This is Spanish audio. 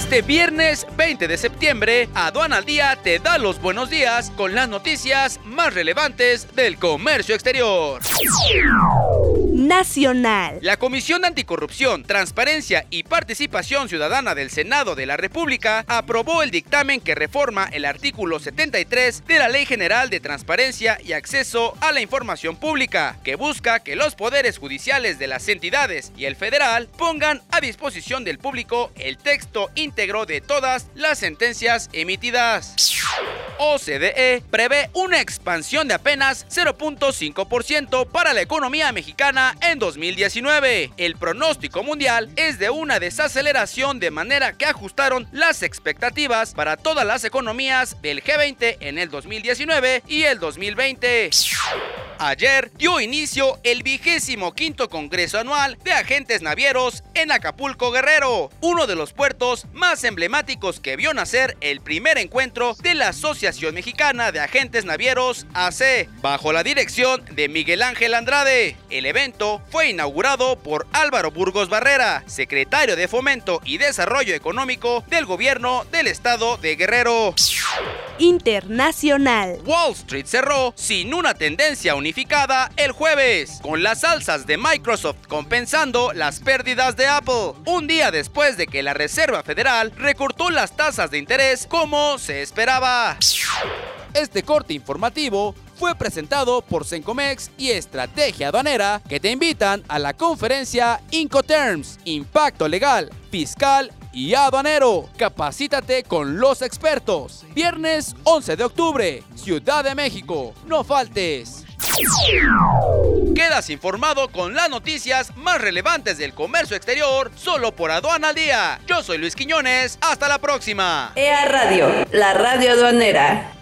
Este viernes 20 de septiembre, Aduana Día te da los buenos días con las noticias más relevantes del comercio exterior. Nacional. La Comisión de Anticorrupción, Transparencia y Participación Ciudadana del Senado de la República aprobó el dictamen que reforma el artículo 73 de la Ley General de Transparencia y Acceso a la Información Pública, que busca que los poderes judiciales de las entidades y el federal pongan a disposición del público el texto íntegro de todas las sentencias emitidas. OCDE prevé una expansión de apenas 0.5% para la economía mexicana en 2019. El pronóstico mundial es de una desaceleración de manera que ajustaron las expectativas para todas las economías del G20 en el 2019 y el 2020. Ayer dio inicio el vigésimo quinto Congreso Anual de Agentes Navieros en Acapulco Guerrero, uno de los puertos más emblemáticos que vio nacer el primer encuentro de la Asociación Mexicana de Agentes Navieros AC, bajo la dirección de Miguel Ángel Andrade. El evento fue inaugurado por Álvaro Burgos Barrera, secretario de Fomento y Desarrollo Económico del gobierno del estado de Guerrero. Internacional. Wall Street cerró sin una tendencia unificada el jueves, con las alzas de Microsoft compensando las pérdidas de Apple, un día después de que la Reserva Federal recortó las tasas de interés como se esperaba. Este corte informativo fue presentado por Sencomex y Estrategia Aduanera que te invitan a la conferencia Incoterms, Impacto Legal, Fiscal y Aduanero. Capacítate con los expertos. Viernes 11 de octubre, Ciudad de México. No faltes. Quedas informado con las noticias más relevantes del comercio exterior solo por Aduana al Día. Yo soy Luis Quiñones. Hasta la próxima. EA Radio, la radio aduanera.